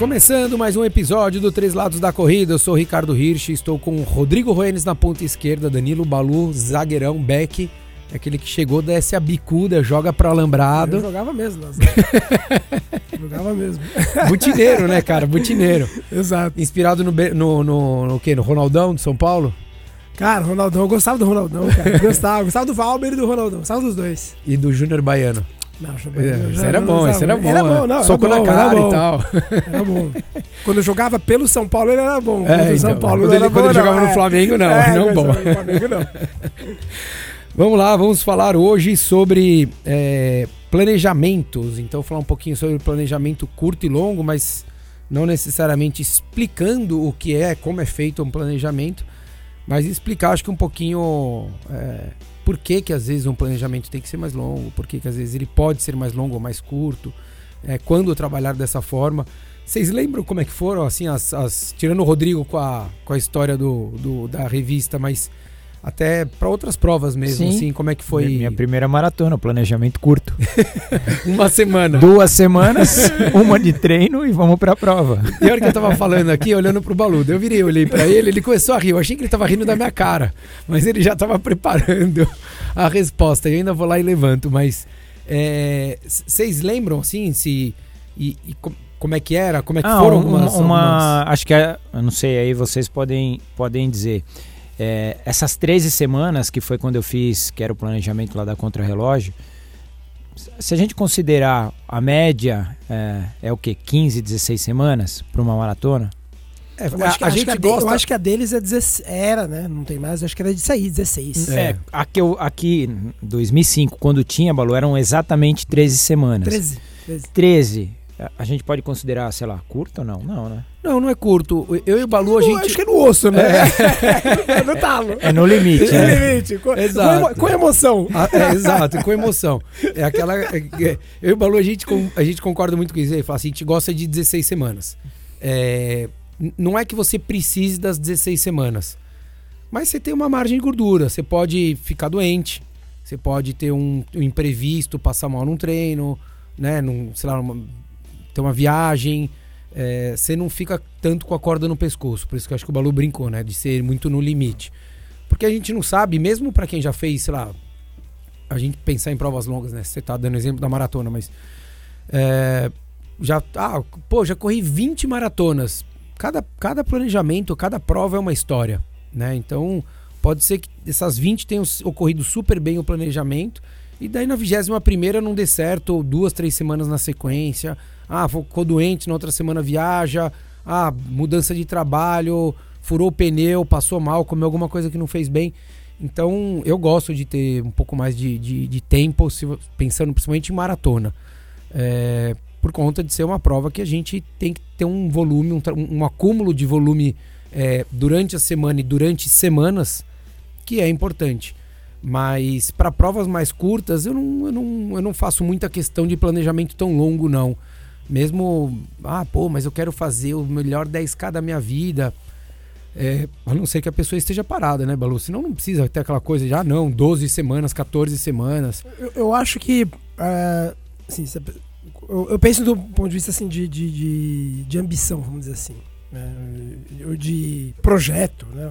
Começando mais um episódio do Três Lados da Corrida, eu sou Ricardo Hirsch, estou com Rodrigo Roenes na ponta esquerda, Danilo Balu, zagueirão, Beck, aquele que chegou, desce a bicuda, joga pro alambrado. Eu jogava mesmo, jogava mesmo. Butineiro, né, cara? Butineiro. Exato. Inspirado no, no, no, no quê? No Ronaldão de São Paulo? Cara, Ronaldão, eu gostava do Ronaldão, cara. Gostava, gostava do Valber e do Ronaldão, gostava dos dois. E do Júnior Baiano. Não, é, isso era bom, isso era bom. Era bom, não. Soco na cara e tal. Era bom. Quando eu jogava pelo São Paulo, ele era bom. É, então, São Paulo, quando ele, quando ele jogava no é. Flamengo, não. É, não bom. Flamengo, não. vamos lá, vamos falar hoje sobre é, planejamentos. Então, falar um pouquinho sobre planejamento curto e longo, mas não necessariamente explicando o que é, como é feito um planejamento, mas explicar, acho que um pouquinho. É, por que, que às vezes um planejamento tem que ser mais longo, por que, que às vezes ele pode ser mais longo ou mais curto, é, quando trabalhar dessa forma. Vocês lembram como é que foram, assim, as, as tirando o Rodrigo com a, com a história do, do da revista, mas até para outras provas mesmo, Sim. assim, como é que foi? Minha primeira maratona, planejamento curto. uma semana. Duas semanas, uma de treino e vamos para a prova. E a hora que eu tava falando aqui, olhando pro Baludo, eu virei, olhei para ele, ele começou a rir. Eu achei que ele tava rindo da minha cara, mas ele já tava preparando a resposta. Eu ainda vou lá e levanto, mas vocês é, lembram, assim, se e, e como é que era, como é que ah, foram algumas, uma, uma algumas... acho que é, eu não sei, aí vocês podem podem dizer. É, essas 13 semanas, que foi quando eu fiz, que era o planejamento lá da Contra-Relógio, se a gente considerar a média, é, é o que? 15, 16 semanas para uma maratona? É, eu, acho que, a, a gente gosta... eu acho que a deles é 16, era, né? Não tem mais, eu acho que era disso aí, 16. É, aqui, aqui em 2005, quando tinha, Balu, eram exatamente 13 semanas. 13. 13. 13. A gente pode considerar, sei lá, curto ou não? Não, né? Não, não é curto. Eu e o Balu, a gente. Acho que é no osso, né? É, é no talo. É no limite. É no né? limite. Com, exato. Com, emoção. Ah, é, exato, com emoção. É aquela. É, é, eu e o Balu, a gente, a gente concorda muito com isso. Ele fala assim: a gente gosta de 16 semanas. É, não é que você precise das 16 semanas. Mas você tem uma margem de gordura. Você pode ficar doente. Você pode ter um, um imprevisto, passar mal num treino, né? Num, sei lá, uma, ter uma viagem, é, você não fica tanto com a corda no pescoço. Por isso que eu acho que o Balu brincou, né? De ser muito no limite. Porque a gente não sabe, mesmo para quem já fez, sei lá, a gente pensar em provas longas, né? Você tá dando exemplo da maratona, mas. É, já. Ah, pô, já corri 20 maratonas. Cada, cada planejamento, cada prova é uma história, né? Então, pode ser que essas 20 tenham ocorrido super bem o planejamento. E daí na 21 primeira não dê certo, duas, três semanas na sequência. Ah, ficou doente, na outra semana viaja. Ah, mudança de trabalho, furou o pneu, passou mal, comeu alguma coisa que não fez bem. Então, eu gosto de ter um pouco mais de, de, de tempo, pensando principalmente em maratona. É, por conta de ser uma prova que a gente tem que ter um volume, um, um acúmulo de volume é, durante a semana e durante semanas, que é importante. Mas para provas mais curtas, eu não, eu, não, eu não faço muita questão de planejamento tão longo, não. Mesmo, ah, pô, mas eu quero fazer o melhor 10K da minha vida. É, a não ser que a pessoa esteja parada, né, Balu? Senão não precisa ter aquela coisa de, ah, não, 12 semanas, 14 semanas. Eu, eu acho que, uh, assim, eu, eu, penso do ponto de vista, assim, de, de, de, de ambição, vamos dizer assim. Né? De projeto, né?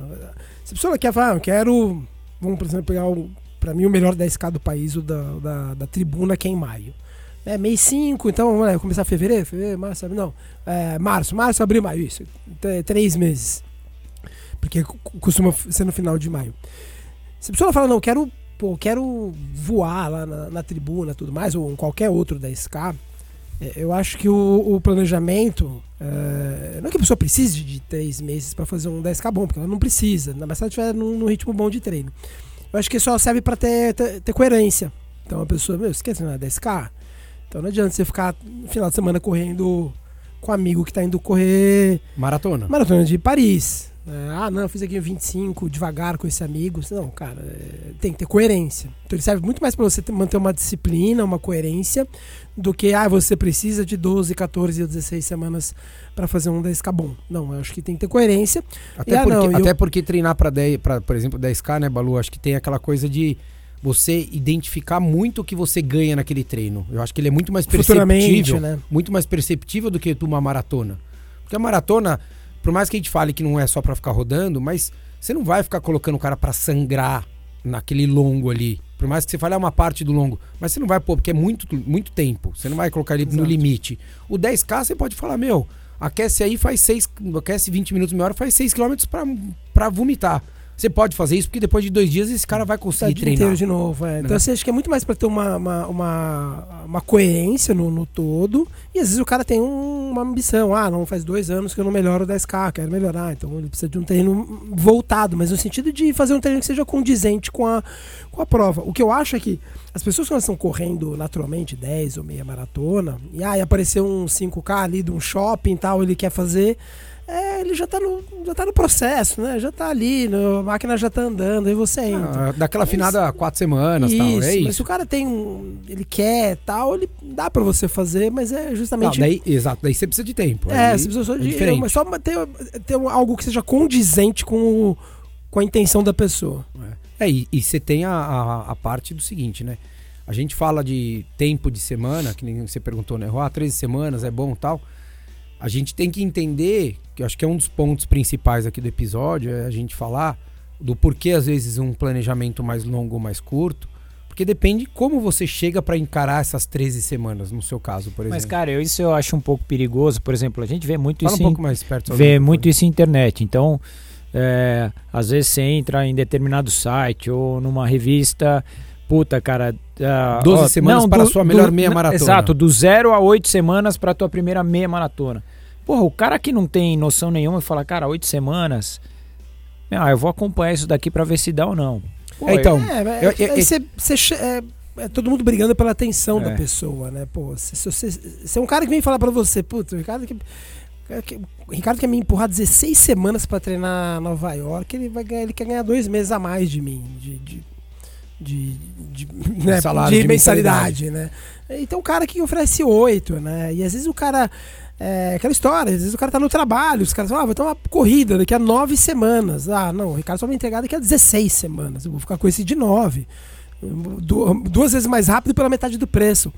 Se a pessoa quer falar, ah, eu quero, vamos, por exemplo, pegar, para mim, o melhor 10K do país, o da, da, da tribuna, que é em maio. É mês 5, então começar fevereiro, fevereiro, março, não. É, março, março, abril, maio, isso. Três meses. Porque costuma ser no final de maio. Se a pessoa fala, não, quero, pô, quero voar lá na, na tribuna tudo mais, ou em qualquer outro da SK, é, eu acho que o, o planejamento. É, não é que a pessoa precise de três meses para fazer um 10K bom, porque ela não precisa, na se ela estiver num, num, ritmo bom de treino. Eu acho que só serve para ter, ter, ter, coerência. Então a pessoa, meu, você quer treinar 10K? Então não adianta você ficar no final de semana correndo com um amigo que tá indo correr. Maratona. Maratona de Paris. É, ah, não, eu fiz aqui 25 devagar com esse amigo. Não, cara, é, tem que ter coerência. Então ele serve muito mais para você ter, manter uma disciplina, uma coerência, do que, ah, você precisa de 12, 14 ou 16 semanas para fazer um 10K bom. Não, eu acho que tem que ter coerência. Até, E, ah, porque, não, até eu- porque treinar para 10, pra, por exemplo, 10K, né, Balu? Acho que tem aquela coisa de você identificar muito o que você ganha naquele treino. Eu acho que ele é muito mais perceptível, né? muito mais perceptível do que uma maratona. Porque a maratona, por mais que a gente fale que não é só para ficar rodando, mas você não vai ficar colocando o cara para sangrar naquele longo ali. Por mais que você fale é uma parte do longo, mas você não vai pôr porque é muito muito tempo. Você não vai colocar ele no Exato. limite. O 10K você pode falar, meu, aquece aí, faz 6, aquece 20 minutos, meia hora, faz 6 km pra vomitar. Você pode fazer isso porque depois de dois dias esse cara vai Tá conseguir dia treinar. inteiro de novo. é. Então Né? você acha que é muito mais para ter uma, uma, uma, uma coerência no, no todo. E às vezes o cara tem um- uma ambição. Ah, não faz dois anos que eu não melhoro o 10K, quero melhorar. Então ele precisa de um treino voltado, mas no sentido de fazer um treino que seja condizente com a, com a prova. O que eu acho é que as pessoas quando estão correndo naturalmente 10 ou meia maratona, e aí apareceu um 5K ali de um shopping e tal, ele quer fazer. É, ele já tá, no, já tá no processo, né? Já tá ali, no- a máquina já tá andando, aí você entra. Ah, daquela afinada há quatro semanas tal. É Mas se isso. o cara tem um. Ele quer tal, ele dá pra você fazer, mas é Não, justamente. daí, exato, daí você precisa de tempo. é, você precisa só é de. diferente. mas só ter, ter algo que seja condizente com, o- com a intenção da pessoa. É, e, e você tem a, a, a parte do seguinte, né? A gente fala de tempo de semana, que nem você perguntou, né? Ah, 13 semanas é bom tal. A gente tem que entender, que acho que é um dos pontos principais aqui do episódio, é a gente falar do porquê, às vezes, um planejamento mais longo ou mais curto. Porque depende como você chega para encarar essas 13 semanas, no seu caso, por exemplo. Mas, cara, eu- isso eu acho um pouco perigoso. Por exemplo, a gente vê muito Fala um isso pouco em, mais perto. vê do- muito isso em internet. Então, é, às vezes você entra em determinado site ou numa revista. Puta, cara. ah, 12 ó, semanas para a sua melhor meia maratona. Exato, do zero a oito semanas para tua primeira meia maratona. Porra, o cara que não tem noção nenhuma e fala, cara, oito semanas. Ah, eu vou acompanhar isso daqui para ver se dá ou não. Pô, É, então, É, você- todo mundo brigando pela atenção da É. pessoa, né? Pô, se, se você. Se é um cara que vem falar pra você, puta, o Ricardo que. Ricardo quer me empurrar 16 semanas pra treinar Nova York, ele vai ganhar, ele quer ganhar dois meses a mais de mim, de, de, de, de, né, salário, de de mensalidade, né? Então o cara que oferece oito, né? E às vezes o cara. É aquela história, às vezes o cara tá no trabalho, os caras falam, ah, vai ter uma corrida daqui a nove semanas. Ah, não, o Ricardo só vai entregar daqui a 16 semanas. Eu vou ficar com esse de nove. Du- Duas vezes mais rápido pela metade do preço.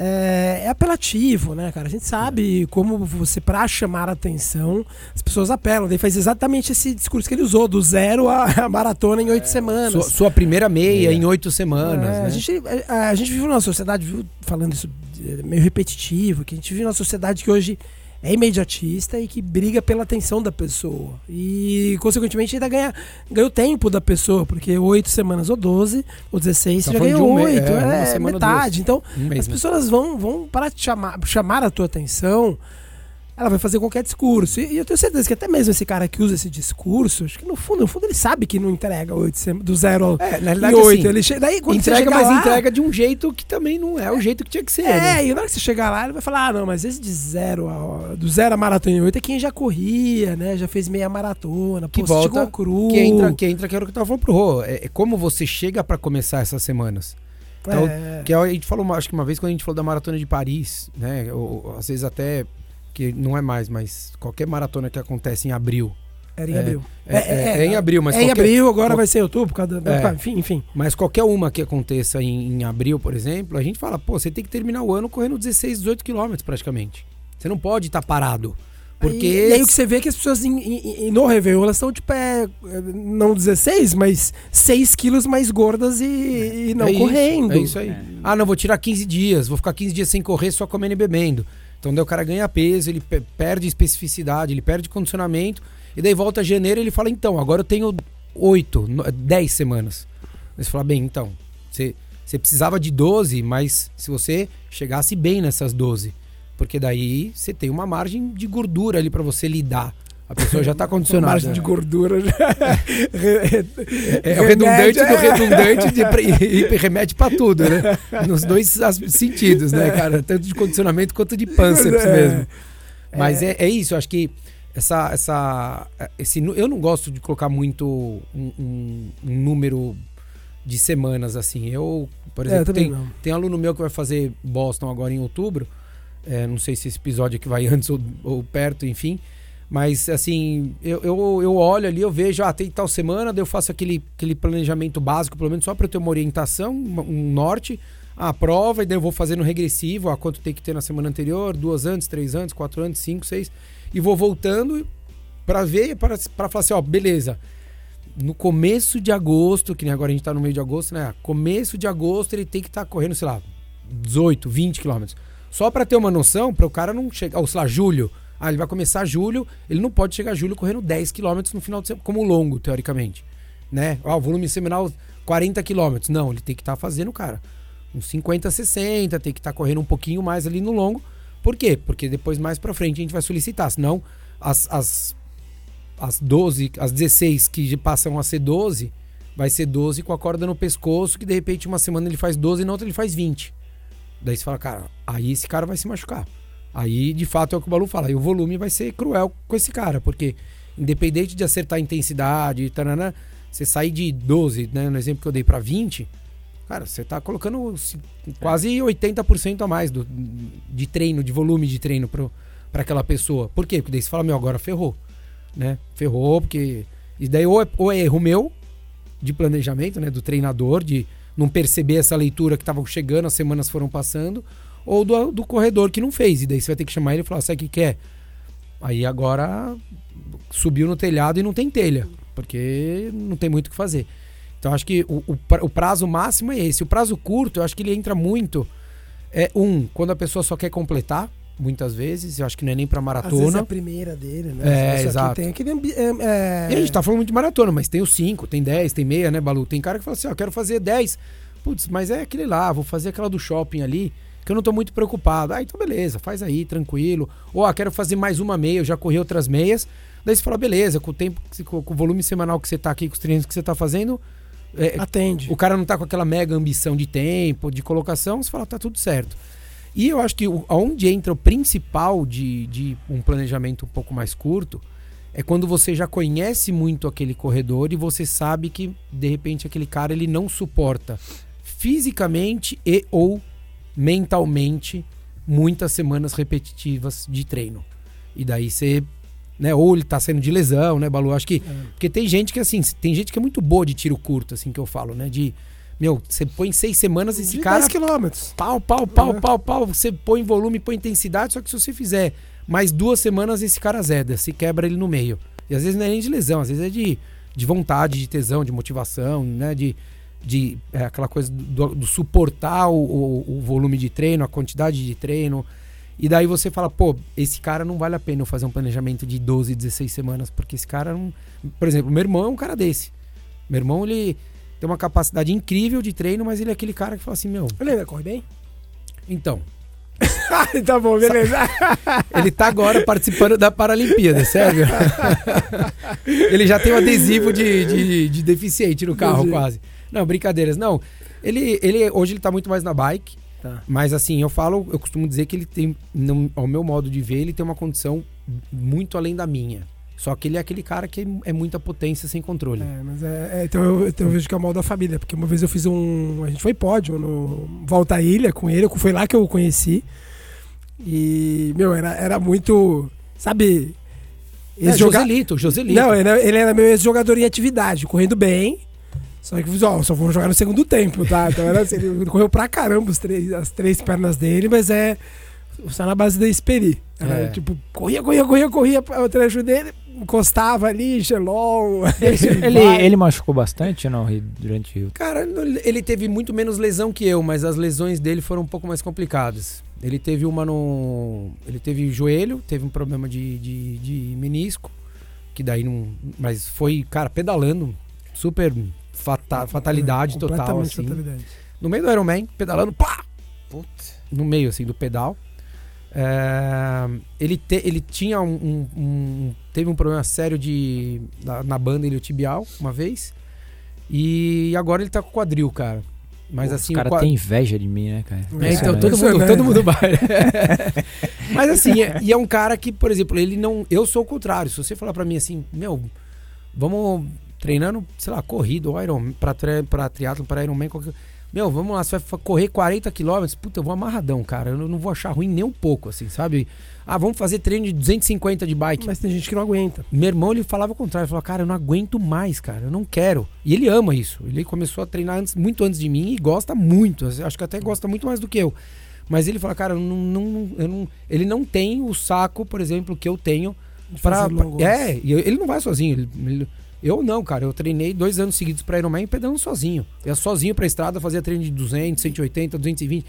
É, é apelativo, né, cara? A gente sabe como você, pra chamar a atenção, as pessoas apelam. Daí faz exatamente esse discurso que ele usou, do zero à maratona em oito semanas. Sua, sua primeira meia É. em oito semanas, É, né? a, gente, a, a gente vive numa sociedade, viu, falando isso é, meio repetitivo, que a gente vive numa sociedade que hoje é imediatista e que briga pela atenção da pessoa. E, consequentemente, ainda ganha, ganha o tempo da pessoa, porque oito semanas ou 12 ou 16 Tá você já ganhou de um mês, oito, é, é, metade. Então, Um as né? pessoas vão, vão para chamar, chamar a tua atenção, ela vai fazer qualquer discurso. E, eu tenho certeza que até mesmo esse cara que usa esse discurso, acho que no fundo, no fundo ele sabe que não entrega oito sema- do zero ao É, na e realidade, oito. assim, ele che... Daí, quando você entrega, mas lá, entrega de um jeito que também não é o jeito que tinha que ser. É, né? e na hora que você chegar lá, ele vai falar: ah, não, mas esse de zero, a- do zero a maratona em oito é quem já corria, né? Já fez meia maratona, Que pô, volta, cru. Que entra, que entra, que era o que eu tava falando pro Rô. É, é como você chega pra começar essas semanas. Então, É, Que a gente falou, acho que uma vez quando a gente falou da maratona de Paris, né? Ou às vezes até que não é mais, mas qualquer maratona que acontece em abril. era em é, abril. É, é- é em abril, mas é em qualquer, abril, agora qual- vai ser outubro, por causa da- É. enfim, enfim. mas qualquer uma que aconteça em, em abril, por exemplo, a gente fala, pô, você tem que terminar o ano correndo 16, 18 quilômetros praticamente. Você não pode estar parado. Porque. E, e aí o que você vê é que as pessoas em- em- em- no Réveillon, elas estão tipo, é, é, não 16, mas 6 quilos mais gordas e, e não é isso, correndo. É isso aí. Ah, não, vou tirar 15 dias, vou ficar 15 dias sem correr, só comendo e bebendo. Então daí o cara ganha peso, ele pe- perde especificidade, ele perde condicionamento, e daí volta janeiro ele fala, então, agora eu tenho 8, 10 semanas. Aí você fala, bem, então, você, você precisava de 12, mas se você chegasse bem nessas 12, porque daí você tem uma margem de gordura ali pra você lidar. A pessoa já tá Uma condicionada. margem de gordura. É, é o redundante do redundante de, e, e remete pra tudo, né? Nos dois sentidos, né, cara? Tanto de condicionamento quanto de pânceps É. mesmo. Mas é, é isso, eu acho que essa, essa, esse, eu não gosto de colocar muito um, um, um número de semanas assim. Eu, por É, exemplo, também tem, não. tem aluno meu que vai fazer Boston agora em outubro. É, não sei se esse episódio aqui vai antes ou, ou perto, enfim. Mas assim, eu, eu, eu olho ali, eu vejo, ah, tem tal semana, daí eu faço aquele, aquele planejamento básico, pelo menos só para eu ter uma orientação, um norte, a prova, e daí eu vou fazendo regressivo, a quanto tem que ter na semana anterior, duas antes, três antes, quatro antes, cinco, seis, e vou voltando para ver, para falar assim, ó, beleza. No começo de agosto, que nem agora a gente tá no meio de agosto, né? Começo de agosto ele tem que estar correndo, sei lá, 18, 20 quilômetros. Só para ter uma noção, para o cara não chegar, ou sei lá, julho. Ah, ele vai começar julho, ele não pode chegar julho correndo 10 quilômetros no final de semana, como longo, teoricamente. Né? Ah, o volume semanal 40 quilômetros. Não, ele tem que estar fazendo, cara, uns 50, 60, tem que estar correndo um pouquinho mais ali no longo. Por quê? Porque depois, mais pra frente, a gente vai solicitar. Senão, as, as, as 12, as 16 que passam a ser 12, vai ser 12 com a corda no pescoço, que de repente uma semana ele faz 12 e na outra ele faz 20. Daí você fala, cara, aí esse cara vai se machucar. Aí, de fato, é o que o Balu fala. E o volume vai ser cruel com esse cara, porque independente de acertar a intensidade, tarana, você sair de 12, né, no exemplo que eu dei pra 20, cara, você tá colocando se- quase 80% a mais do, de treino, de volume de treino pro, pra aquela pessoa. Por quê? Porque daí você fala, meu, agora ferrou. Né? Ferrou, porque. E daí ou é, ou é erro meu de planejamento, né? Do treinador, de não perceber essa leitura que tava chegando, as semanas foram passando, ou do, do corredor que não fez. E daí você vai ter que chamar ele e falar, sabe o que quer? Aí agora subiu no telhado e não tem telha, porque não tem muito o que fazer. Então acho que o, o pra- o prazo máximo é esse. O prazo curto, eu acho que ele entra muito. É um, quando a pessoa só quer completar, muitas vezes, eu acho que não é nem pra Às vezes é maratona. a primeira dele, né? É, Só que exato. Tem aquele é, é- E a gente tá falando muito de maratona, mas tem os 5, tem 10, tem meia, né, Balu? Tem cara que fala assim, ó, quero fazer 10. Putz, mas é aquele lá, vou fazer aquela do shopping ali, que eu não tô muito preocupado. Ah, então beleza, faz aí, tranquilo. Ou, ah, quero fazer mais uma meia, eu já corri outras meias. Daí você fala, beleza, com o tempo, com o volume semanal que você tá aqui, com os treinos que você tá fazendo, é, Atende. o cara não tá com aquela mega ambição de tempo, de colocação, você fala, tá tudo certo. E eu acho que o- aonde entra o principal de, de um planejamento um pouco mais curto é quando você já conhece muito aquele corredor e você sabe que, de repente, aquele cara ele não suporta fisicamente e ou mentalmente muitas semanas repetitivas de treino. E daí você, né, ou ele tá saindo de lesão, né, Balu? Acho que porque tem gente que, assim, tem gente que é muito boa de tiro curto, assim, que eu falo, né? De, meu, você põe seis semanas esse de cara. 10 quilômetros. Pau, pau, pau, É. pau, pau. Você põe volume, põe intensidade, só que se você fizer mais duas semanas, esse cara zeda, se quebra ele no meio. E às vezes não é nem de lesão, às vezes é de, de vontade, de tesão, de motivação, né? De, de é, aquela coisa do, do suportar o, o, o volume de treino, a quantidade de treino. E daí você fala, pô, esse cara não vale a pena eu fazer um planejamento de 12, 16 semanas, porque esse cara não. Por exemplo, meu irmão é um cara desse. Meu irmão, ele tem uma capacidade incrível de treino, mas ele é aquele cara que fala assim, meu, Ele corre bem? então, tá bom, beleza. ele tá agora participando da Paralimpíada, sério. ele já tem um adesivo de, de, de deficiente no carro, Entendi. quase. Não, brincadeiras. Não, ele, ele hoje ele tá muito mais na bike, Tá. mas assim, eu falo, eu costumo dizer que ele tem, ao meu modo de ver, ele tem uma condição muito além da minha. Só que ele é aquele cara que é muita potência sem controle. É, mas é, é, então, eu, então eu vejo que é o mal da família, porque uma vez eu fiz um. A gente foi pódio no Volta à Ilha com ele, foi lá que eu o conheci. E, meu, era, era muito. Sabe? É, esse joga- Joselito, Joselito. Não, ele, ele era meu ex-jogador em atividade, correndo bem. Só que, ó, só vou jogar no segundo tempo, tá? Então era assim, ele correu pra caramba os três, as três pernas dele, mas é. Só na base da Esperi. Era, É. tipo, corria, corria, corria, corria o trecho dele, encostava ali, gelol. Ele, ele machucou bastante ou não durante o. Cara, ele teve muito menos lesão que eu, mas as lesões dele foram um pouco mais complicadas. Ele teve uma no. Ele teve joelho, teve um problema de, de, de menisco, que daí não. Mas foi, cara, pedalando, super fata- fatalidade total, Completamente assim. fatalidade. No meio do Ironman, pedalando, pá! No meio, assim, do pedal. É, ele, te- ele tinha um, um- um- Teve um problema sério de. Na, na banda ele o tibial, uma vez. E agora ele tá com o quadril, cara. Mas Pô, assim, Os caras têm inveja de mim, né, cara? É, então todo mundo, todo mundo vai. Mas assim, é- e é um cara que, por exemplo, ele não. Eu sou o contrário. Se você falar pra mim assim, meu, vamos treinando, sei lá, corrida, ou Iron, pra, tre- pra triatlon, pra Ironman, qualquer. Meu, vamos lá, você vai correr 40 quilômetros, puta, eu vou amarradão, cara. Eu não- vou achar ruim nem um pouco, assim, sabe? Ah, vamos fazer treino de 250 de bike. Mas tem gente que não aguenta. Meu irmão, ele falava o contrário. Ele falava, cara, eu não aguento mais, cara. Eu não quero. E ele ama isso. Ele começou a treinar antes, muito antes de mim e gosta muito. Eu Acho que até gosta muito mais do que eu. Mas ele fala, cara, eu não, não- eu não- ele não tem o saco, por exemplo, que eu tenho longos. é, ele não vai sozinho. ele- ele- eu não, cara. Eu treinei dois anos seguidos pra Ironman pedalando sozinho. Eu ia sozinho pra estrada, fazia treino de 200, 180, 220.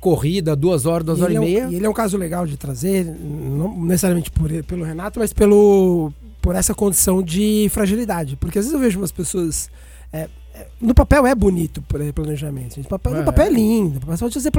Corrida, duas horas, duas E horas e é um- meia. e ele é um caso legal de trazer, não necessariamente por, pelo Renato, mas pelo, por essa condição de fragilidade. Porque às vezes eu vejo umas pessoas. é, no papel é bonito planejamento. gente. Papel- É. No papel é lindo. Pode fazer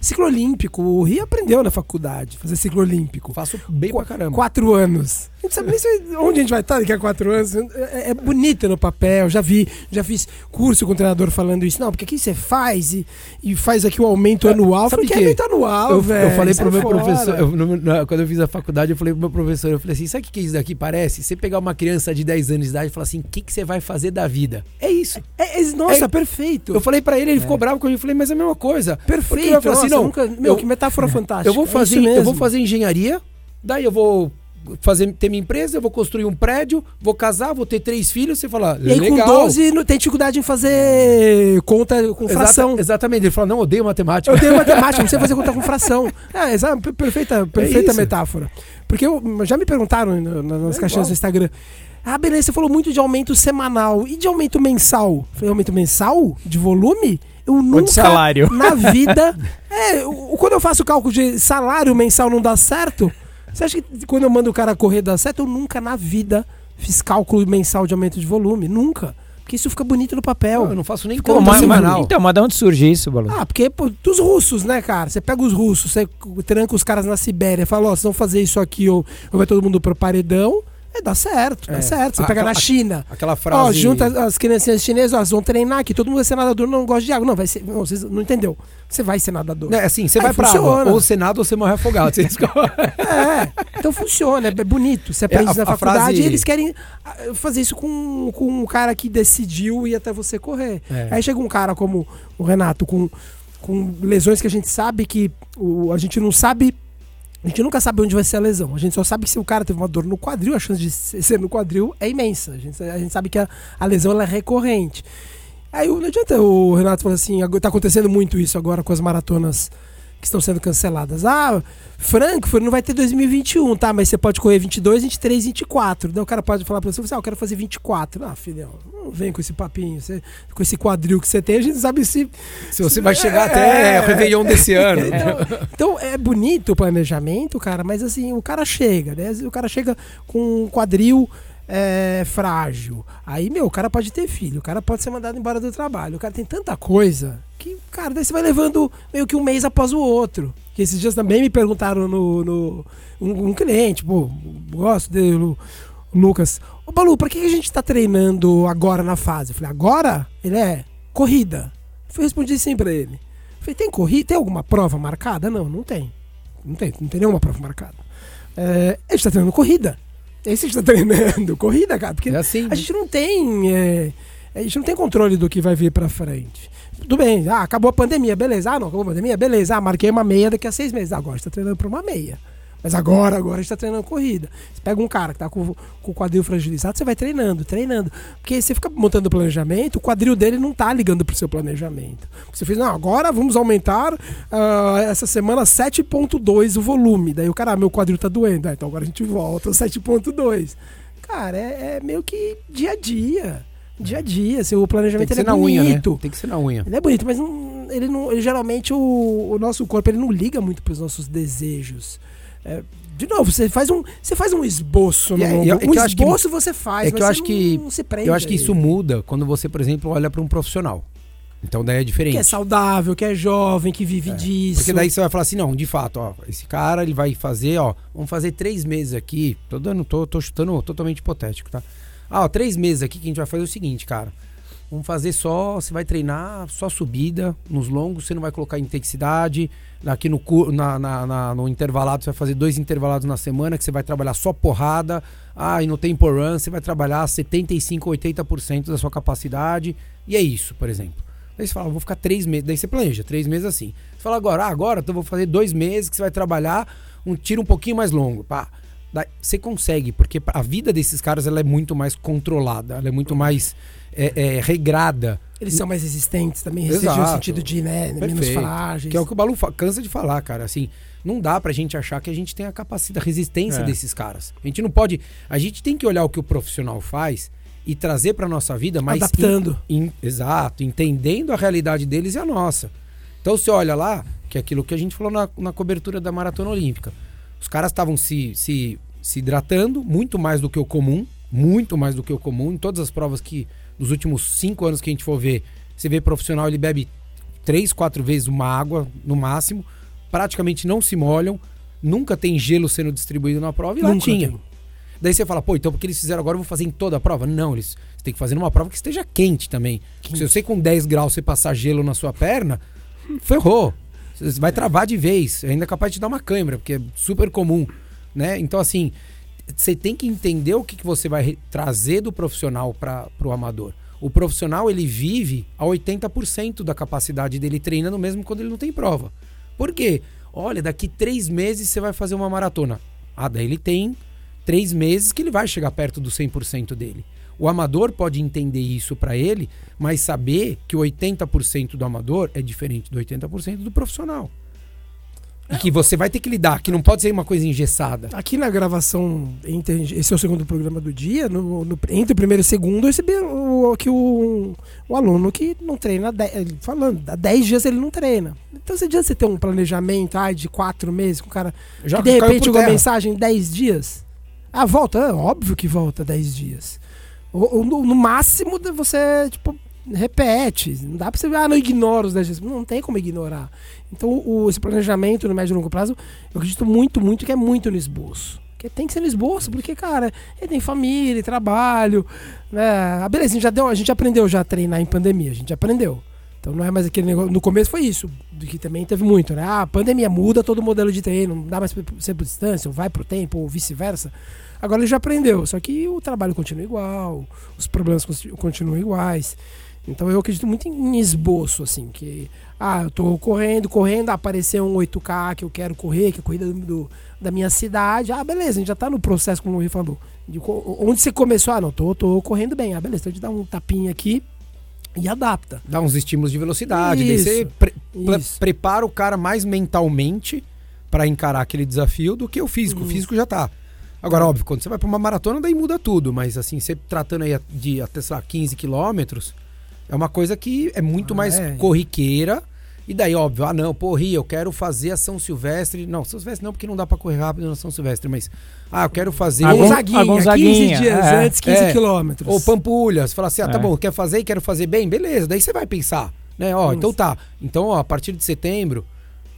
ciclo olímpico. O Rio aprendeu na faculdade fazer ciclo olímpico. Faço bem pra caramba. Quatro anos. A gente sabe nem onde a gente vai estar daqui a quatro anos. É, é bonito no papel. Já vi, já fiz curso com o treinador falando isso. Não, porque aqui você faz e, e faz aqui o aumento anual. Eu sabe que aumento anual, eu, velho? eu falei pro meu fora." professor, eu- no- na- quando eu fiz a faculdade, eu falei pro meu professor, eu falei assim, sabe o que, que isso daqui parece? Você pegar uma criança de 10 anos de idade e falar assim, o que, que você vai fazer da vida? É isso. É, é- nossa, É- perfeito. Eu falei pra ele, ele ficou bravo comigo, eu falei, mas é a mesma coisa. Perfeito. eu falei assim, não, nunca- meu, eu- que metáfora fantástica. eu vou É fazer, eu vou fazer engenharia, daí eu vou fazer ter minha empresa, eu vou construir um prédio, vou casar, vou ter três filhos, você fala, E aí legal. com 12 não tem dificuldade em fazer conta com Exata- fração. exatamente, ele falou, não, odeio matemática. Eu tenho matemática, não sei fazer conta com fração. É, exa- perfeita, perfeita isso. metáfora. Porque eu- já me perguntaram na- na- nas É caixinhas do Instagram. Ah, beleza, você falou muito de aumento semanal. E de aumento mensal? Eu Falei, aumento mensal? De volume? Eu nunca. salário? Na vida. É, o- quando eu faço cálculo de salário mensal não dá certo. Você acha que quando eu mando o cara correr dá certo? Eu nunca na vida fiz cálculo mensal de aumento de volume. Nunca. Porque isso fica bonito no papel. Não, eu não faço nem Ficou conta semanal. Então, mas de onde surge isso, Balu? Ah, porque pô, dos russos, né, cara? Você pega os russos, você tranca os caras na Sibéria, fala, ó, vocês vão fazer isso aqui ou, ou vai todo mundo pro paredão. É, dá certo, dá É. certo. Você A- pega a- na China. Aquela Ó, frase... junta as criancinhas chinesas, ó, vocês vão treinar aqui, todo mundo vai ser nadador, não gosta de água. Não, vai ser. Não, vocês não entendeu. Você vai ser nadador. É assim, você Aí vai pra funciona. água, ou você nada ou você morre afogado. Você. É, então funciona, é bonito. Você aprende a- na faculdade frase- e eles querem ah, fazer isso com, com um cara que decidiu ir até você correr. É. Aí chega um cara como o Renato, com, com lesões que a gente sabe que o, a gente não sabe. A gente nunca sabe onde vai ser a lesão. A gente só sabe que se o cara teve uma dor no quadril, a chance de ser no quadril é imensa. A gente, a gente sabe que a, a lesão é recorrente. Aí não adianta o Renato falar assim, agora- tá acontecendo muito isso agora com as maratonas que estão sendo canceladas. Ah, Frankfurt não vai ter 2021, tá? Mas você pode correr 22, 23, 24. Daí o cara pode falar pra você, ah, eu quero fazer 24. Ah, filhão, não vem com esse papinho, você- com esse quadril que você tem, a gente sabe se... Se você vai chegar até o Réveillon desse ano. Então, então, é bonito o planejamento, cara, mas assim, o cara chega, né? O cara chega com um quadril é, frágil. Aí, meu, o cara pode ter filho, o cara pode ser mandado embora do trabalho. O cara tem tanta coisa que, cara, daí você vai levando meio que um mês após o outro. Que esses dias também me perguntaram no. no- um, um cliente, pô, gosto dele, Lucas. Ô, Balu, pra que a gente tá treinando agora na fase? Eu falei, agora? Ele é corrida. Eu respondi sim pra ele. Eu falei, tem corrida? Tem alguma prova marcada? Não, não tem. Não tem, não tem nenhuma prova marcada. É, a gente tá treinando corrida. É isso que a gente tá treinando, corrida, cara. Porque É assim. a gente não tem. é, a gente não tem controle do que vai vir pra frente. Tudo bem, ah, acabou a pandemia, beleza. Ah, não, acabou a pandemia, beleza. Ah, marquei uma meia daqui a seis meses. Agora a gente tá treinando pra uma meia. Mas agora, agora a gente tá treinando corrida. Você pega um cara que tá com, com o quadril fragilizado, você vai treinando, treinando. Porque você fica montando o planejamento, o quadril dele não tá ligando pro seu planejamento. Você fez, não, agora vamos aumentar ah, essa semana 7.2 o volume. Daí o cara, ah, meu quadril tá doendo. Ah, então agora a gente volta ao 7.2. Cara, é, é meio que dia a dia. Dia a dia. Assim, o Tem planejamento que ele ser é na unha, né? bonito. Tem que ser na unha. Ele é bonito, mas não- ele não, ele geralmente o, o nosso corpo ele não liga muito para os nossos desejos. É, de novo, você faz um, você faz um esboço, é- no, é um eu acho que- esboço você faz, é que mas eu acho que- não se prende. Eu acho que isso muda quando você, por exemplo, olha para um profissional. Então daí é diferente. que é saudável, que é jovem, que vive disso. Porque daí você vai falar assim, não, de fato, ó, esse cara ele vai fazer, ó, vamos fazer três meses aqui. Tô dando, tô, tô chutando totalmente hipotético, tá? Ah, ó, três meses aqui que a gente vai fazer o seguinte, cara. Vamos fazer só, você vai treinar só subida, nos longos você não vai colocar intensidade, aqui no, na, na, na, no intervalado você vai fazer dois intervalados na semana, que você vai trabalhar só porrada, ah, e no tempo run você vai trabalhar 75, 80% da sua capacidade, e é isso, por exemplo. Aí você fala, vou ficar três meses, daí você planeja, três meses assim. Você fala agora, ah, agora então vou fazer dois meses que você vai trabalhar um tiro um pouquinho mais longo, pá. Daí, você consegue, porque a vida desses caras ela é muito mais controlada, ela é muito mais é, é, regrada. Eles são mais resistentes também, resistentes no sentido de né, menos frágeis. Que é o que o Balu cansa de falar, cara. Assim, não dá pra gente achar que a gente tem a capacidade, a resistência é. desses caras. A gente não pode. A gente tem que olhar o que o profissional faz e trazer pra nossa vida, mas. Adaptando. In, in, exato, entendendo a realidade deles e a nossa. Então você olha lá, que é aquilo que a gente falou na, na cobertura da Maratona Olímpica. Os caras estavam se, se, se hidratando muito mais do que o comum, muito mais do que o comum, em todas as provas que, nos últimos cinco anos que a gente for ver, você vê profissional, ele bebe três, quatro vezes uma água no máximo, praticamente não se molham, nunca tem gelo sendo distribuído na prova e nunca lá tinha. Tem. Daí você fala, pô, então porque eles fizeram agora, eu vou fazer em toda a prova? Não, eles têm que fazer numa prova que esteja quente também. Quente. Se você com 10 graus você passar gelo na sua perna, ferrou. Você vai travar de vez. Ainda é capaz de dar uma câimbra, porque é super comum. Né? Então, assim, você tem que entender o que, que você vai trazer do profissional para o amador. O profissional ele vive a 80% da capacidade dele treinando mesmo quando ele não tem prova. Por quê? Olha, daqui três meses você vai fazer uma maratona. Ah, daí ele tem três meses que ele vai chegar perto do 100% dele. O amador pode entender isso para ele, mas saber que o 80% do amador é diferente do 80% do profissional. E que você vai ter que lidar, que não pode ser uma coisa engessada. Aqui na gravação, esse é o segundo programa do dia, no, no, entre o primeiro e o segundo, eu recebi o, que o, o aluno que não treina, dez, falando, há 10 dias ele não treina. Então, se adianta você ter um planejamento ai, de quatro meses com o cara, Já que de repente uma mensagem 10 dias, ah, volta, é óbvio que volta 10 dias. Ou, ou no, no, máximo você, tipo, repete. Não dá pra você, ah, não ignora os 10 dias. Não tem como ignorar. Então, o, esse planejamento no médio e longo prazo, eu acredito muito, muito que é muito no esboço. Que tem que ser no esboço, porque, cara, ele tem família, trabalho, né? Ah, beleza, a gente já deu, a gente aprendeu já a treinar em pandemia, a gente aprendeu. Então não é mais aquele negócio. No começo foi isso, do que também teve muito, né? Ah, a pandemia muda todo o modelo de treino, não dá mais pra ser por distância, ou vai pro tempo, ou vice-versa. Agora ele já aprendeu, só que o trabalho continua igual, os problemas continuam iguais. Então eu acredito muito em esboço, assim, que ah, eu tô correndo, correndo, apareceu um 8K que eu quero correr, que é a corrida do, da minha cidade. Ah, beleza, a gente já tá no processo, como o Rui falou. De, onde você começou? Ah, não, tô, tô correndo bem. Ah, beleza, então a gente dá um tapinha aqui e adapta. Dá uns estímulos de velocidade, isso, daí você pre prepara o cara mais mentalmente para encarar aquele desafio do que o físico. Uhum. O físico já tá. Agora, óbvio, quando você vai para uma maratona, daí muda tudo, mas assim, você tratando aí de até, sei lá, 15 quilômetros, é uma coisa que é muito ah, mais é. corriqueira. E daí, óbvio, ah não, porra, eu quero fazer a São Silvestre. Não, São Silvestre não, porque não dá para correr rápido na São Silvestre, mas. Ah, eu quero fazer. A Gonzaguinha, a Gonzaguinha 15 dias é, antes, 15 é. quilômetros. Ou Pampulha, você fala assim, ah, tá é. bom, quer fazer e quero fazer bem? Beleza, daí você vai pensar, né? Ó, Isso. então tá. Então, ó, a partir de setembro,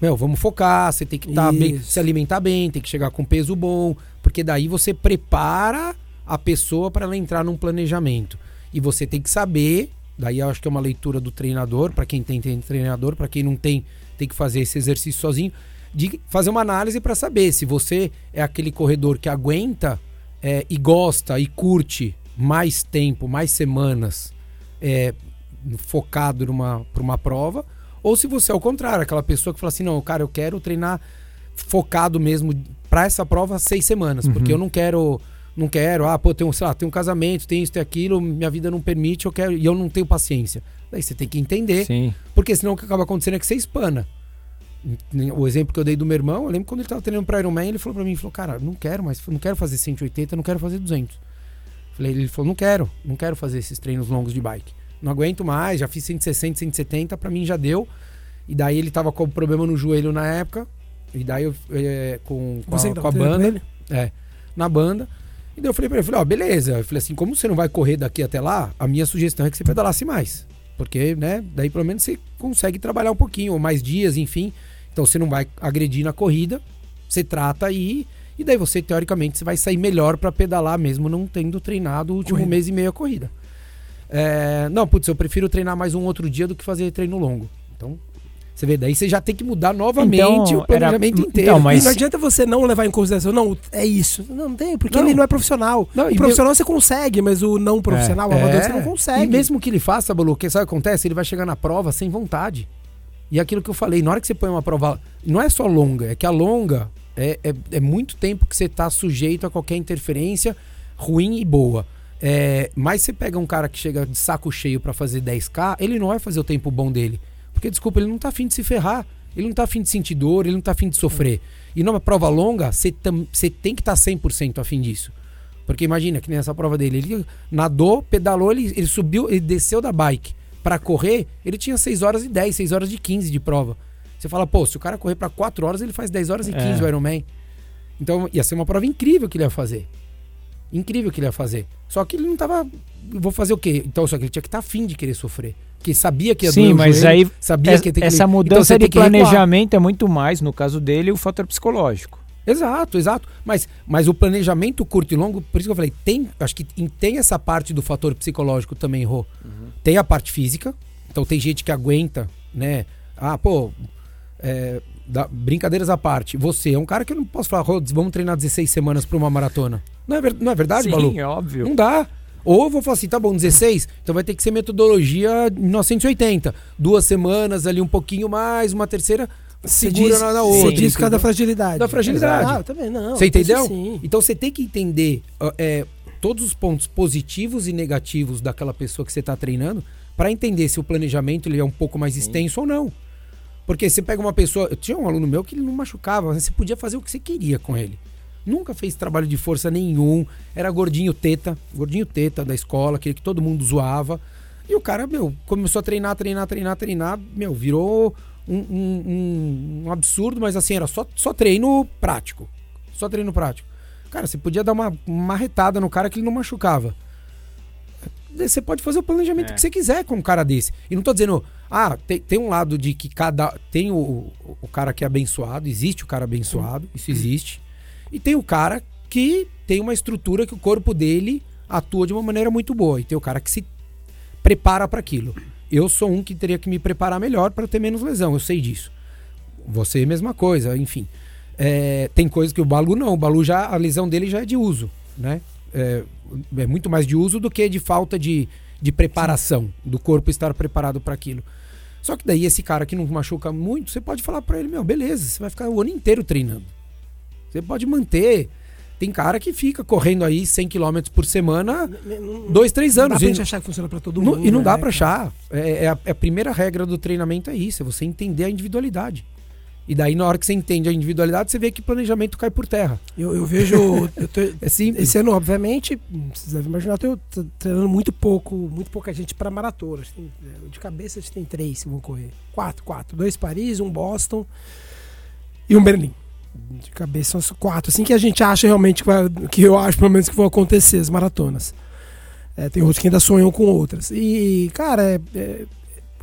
meu, vamos focar, você tem que tá bem, se alimentar bem, tem que chegar com peso bom, porque daí você prepara a pessoa para ela entrar num planejamento. E você tem que saber, daí eu acho que é uma leitura do treinador, para quem tem, tem treinador, para quem não tem, tem que fazer esse exercício sozinho, de fazer uma análise para saber se você é aquele corredor que aguenta é, e gosta e curte mais tempo, mais semanas é, focado numa, para uma prova, ou se você é o contrário, aquela pessoa que fala assim, não, cara, eu quero treinar focado mesmo para essa prova seis semanas, uhum. porque eu não quero não quero, ah, pô, tem um, sei lá, tem um casamento, tem isso, tem aquilo, minha vida não permite, eu quero, e eu não tenho paciência. Daí você tem que entender, Sim. porque senão o que acaba acontecendo é que você espana. O exemplo que eu dei do meu irmão, eu lembro quando ele tava treinando para Ironman, ele falou para mim, falou, cara, não quero mais, não quero fazer 180, não quero fazer 200. Falei, ele falou, não quero, não quero fazer esses treinos longos de bike não aguento mais, já fiz 160, 170, para mim já deu. E daí ele tava com problema no joelho na época. E daí eu, é, com, com, a, com a banda. É, na banda. E daí eu falei pra ele, falei, ó, oh, beleza. Eu falei assim, como você não vai correr daqui até lá, a minha sugestão é que você pedalasse mais. Porque, né, daí pelo menos você consegue trabalhar um pouquinho, ou mais dias, enfim. Então você não vai agredir na corrida, você trata aí. E daí você, teoricamente, você vai sair melhor para pedalar mesmo não tendo treinado o último Corrida. mês e meio a corrida. É, não, putz, eu prefiro treinar mais um outro dia do que fazer treino longo. Então, você vê, daí você já tem que mudar novamente Então, o planejamento era- inteiro. então, E mas- não adianta você não levar em consideração, não, é isso. Não, não tem, porque Não. ele não é profissional. Não, o profissional você consegue, mas o não profissional, o amador, você não consegue. É. E mesmo que ele faça, Balu, que sabe o que acontece? Ele vai chegar na prova sem vontade. E aquilo que eu falei, na hora que você põe uma prova. Não é só longa, é que a longa é, é, é muito tempo que você tá sujeito a qualquer interferência ruim e boa. É, mas você pega um cara que chega de saco cheio pra fazer 10K, ele não vai fazer o tempo bom dele. Porque, desculpa, ele não tá afim de se ferrar. Ele não tá afim de sentir dor, ele não tá afim de sofrer. E numa prova longa, você tem que estar 100% afim disso. Porque imagina que nessa prova dele, ele nadou, pedalou, ele, ele subiu, ele desceu da bike pra correr, ele tinha 6 horas e 10, 6 horas de 15 de prova. Você fala, pô, se o cara correr pra 4 horas, ele faz 10 horas e 15 É. o Ironman. Então ia ser uma prova incrível que ele ia fazer. Incrível que ele ia fazer. Só que ele não tava. Vou fazer o quê? Então, só que ele tinha que estar afim de querer sofrer. Porque sabia que ia Sim, doer o mas joelho, aí sabia essa, que ia ter que essa então mudança você de que recuar. planejamento é muito mais, no caso dele, o fator psicológico. Exato, exato. Mas, mas o planejamento curto e longo, por isso que eu falei, tem, acho que em- tem essa parte do fator psicológico também, Rô. Tem a parte física. Então tem gente que aguenta, né? Ah, pô, é, da- brincadeiras à parte. Você é um cara que eu não posso falar, Rô, vamos treinar 16 semanas pra uma maratona. Não é, ver- não é verdade, Balu? óbvio. Não dá. Ou eu vou falar assim, tá bom, 16, então vai ter que ser metodologia 1980. Duas semanas ali, um pouquinho mais, uma terceira, Você segura diz, na, na outra. diz por causa da fragilidade. Da fragilidade. Ah, também não. Você entendeu? assim. Então você tem que entender é, todos os pontos positivos e negativos daquela pessoa que você está treinando para entender se o planejamento ele é um pouco mais extenso ou não. Porque você pega uma pessoa. Eu tinha um aluno meu que ele não machucava, mas você podia fazer o que você queria com ele. Nunca fez trabalho de força nenhum. Era gordinho teta, gordinho teta da escola, aquele que todo mundo zoava. E o cara, meu, começou a treinar, treinar, treinar, treinar. Meu, virou um, um- um- absurdo, mas assim, era só, só treino prático. Só treino prático. Cara, você podia dar uma marretada no cara que ele não machucava. Você pode fazer o planejamento É. que você quiser com um cara desse. E não tô dizendo, ah, tem, tem um lado de que cada. Tem o, o, o cara que é abençoado, existe o cara abençoado, isso existe. E tem o cara que tem uma estrutura que o corpo dele atua de uma maneira muito boa. E tem o cara que se prepara para aquilo. Eu sou um que teria que me preparar melhor para ter menos lesão, eu sei disso. Você, mesma coisa, enfim. É, tem coisas que o Balu não. O Balu já, a lesão dele já é de uso, né? É, é muito mais de uso do que de falta de, de preparação, do corpo estar preparado para aquilo. Só que daí esse cara que não machuca muito, você pode falar para ele, meu, beleza, você vai ficar o ano inteiro treinando. Você pode manter. Tem cara que fica correndo aí 100 km por semana, dois, três Não anos. dá pra gente achar que funciona pra todo não- mundo. e não dá né, pra cara? achar. É, é a, é a primeira regra do treinamento é isso, é você entender a individualidade. E daí, na hora que você entende a individualidade, você vê que planejamento cai por terra. Eu, eu vejo. eu tô- É simples. esse ano, obviamente, vocês devem imaginar, eu tô treinando muito pouco, muito pouca gente para maratonas. Tem- de cabeça a gente tem três que vão correr. Quatro, quatro. Dois Paris, um Boston e um Berlim. De cabeça os quatro. Assim que a gente acha realmente que, vai- que eu acho, pelo menos, que vão acontecer as maratonas. É, tem outros que ainda sonham com outras. E, cara, é- é-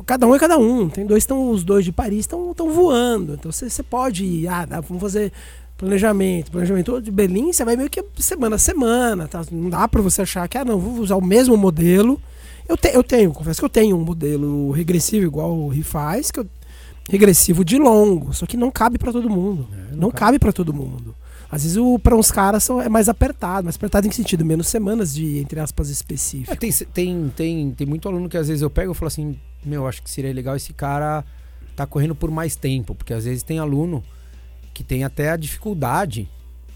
cada um é cada um. Tem dois, tão, os dois de Paris estão voando. Então você pode ir, ah, dá, vamos fazer planejamento. Planejamento de Berlim, você vai meio que semana a semana. Tá? Não dá pra você achar que, ah, não, vou usar o mesmo modelo. Eu, te, eu tenho, confesso que eu tenho um modelo regressivo igual o Ri faz, que eu, regressivo de longo, só que não cabe pra todo mundo. É, não cabe pra todo mundo. Às vezes o, pra uns caras são, é mais apertado, mais apertado em que sentido? Menos semanas de, entre aspas, específico. É, tem, tem, tem, tem muito aluno que às vezes eu pego e falo assim, meu, acho que seria legal esse cara tá correndo por mais tempo, porque às vezes tem aluno que tem até a dificuldade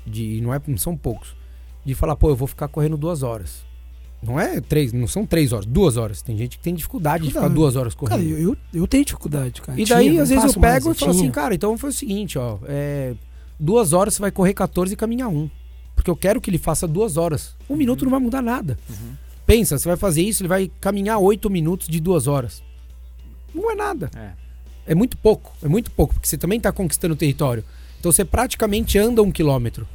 de, não, é, não são poucos, de falar, pô, eu vou ficar correndo duas horas. Não é três, não são três horas, duas horas. Tem gente que tem dificuldade de ficar duas horas Cara, correndo. eu, eu, eu tenho dificuldade, cara. E Tinha, daí, não às vezes, eu faço mais, pego e falo assim, cara, então foi o seguinte, ó. é, duas horas você vai correr 14 e caminhar um. Porque eu quero que ele faça duas horas. Um minuto não vai mudar nada. Pensa, você vai fazer isso, ele vai caminhar oito minutos de duas horas. Não é nada. É. É muito pouco. É muito pouco, porque você também está conquistando o território. Então você praticamente anda um quilômetro.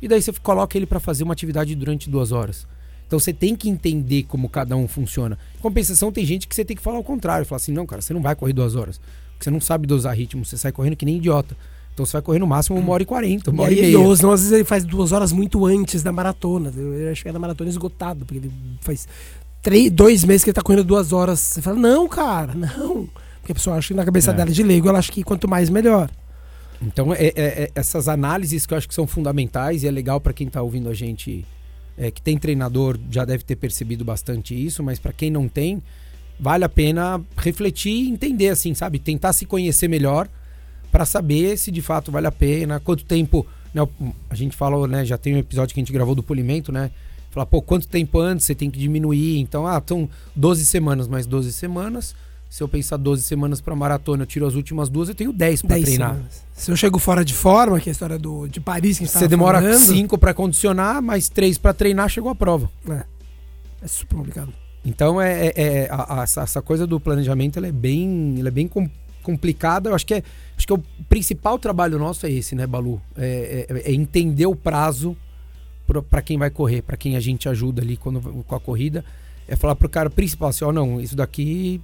E daí você coloca ele para fazer uma atividade durante duas horas. Então você tem que entender como cada um funciona. Em compensação, tem gente que você tem que falar o contrário. Falar assim, não, cara, você não vai correr duas horas. Porque você não sabe dosar ritmo, você sai correndo que nem idiota. Então você vai correr no máximo uma hora e quarenta, uma E hora e, meia. senão, às vezes ele faz duas horas muito antes da maratona. Eu ia chegar na maratona esgotado, porque ele faz três, dois meses que ele tá correndo duas horas. Você fala, não, cara, não. Porque a pessoa acha que na cabeça É. dela de leigo, ela acha que quanto mais, melhor. Então, é, é- é essas análises que eu acho que são fundamentais e é legal para quem está ouvindo a gente, é, que tem treinador, já deve ter percebido bastante isso, mas para quem não tem, vale a pena refletir e entender, assim, sabe? Tentar se conhecer melhor para saber se de fato vale a pena, quanto tempo. Né, a gente falou, né? Já tem um episódio que a gente gravou do polimento, né? Falar, pô, quanto tempo antes você tem que diminuir? Então, ah, são 12 semanas mais 12 semanas. Se eu pensar 12 semanas para maratona, eu tiro as últimas duas, eu tenho 10 para treinar. semanas. Se eu chego fora de forma, que é a história do, de Paris que a gente Você demora falando, cinco pra condicionar, mais três pra treinar, chegou a prova. É super complicado. Então é, é- é- a- a- essa, coisa do planejamento ela é bem, ela é bem com- complicada. Eu acho que é, acho que é o principal trabalho nosso é esse, né, Balu? É, é- é entender o prazo pra quem vai correr, pra quem a gente ajuda ali quando, com a corrida. É falar pro cara principal assim, ó, não, isso daqui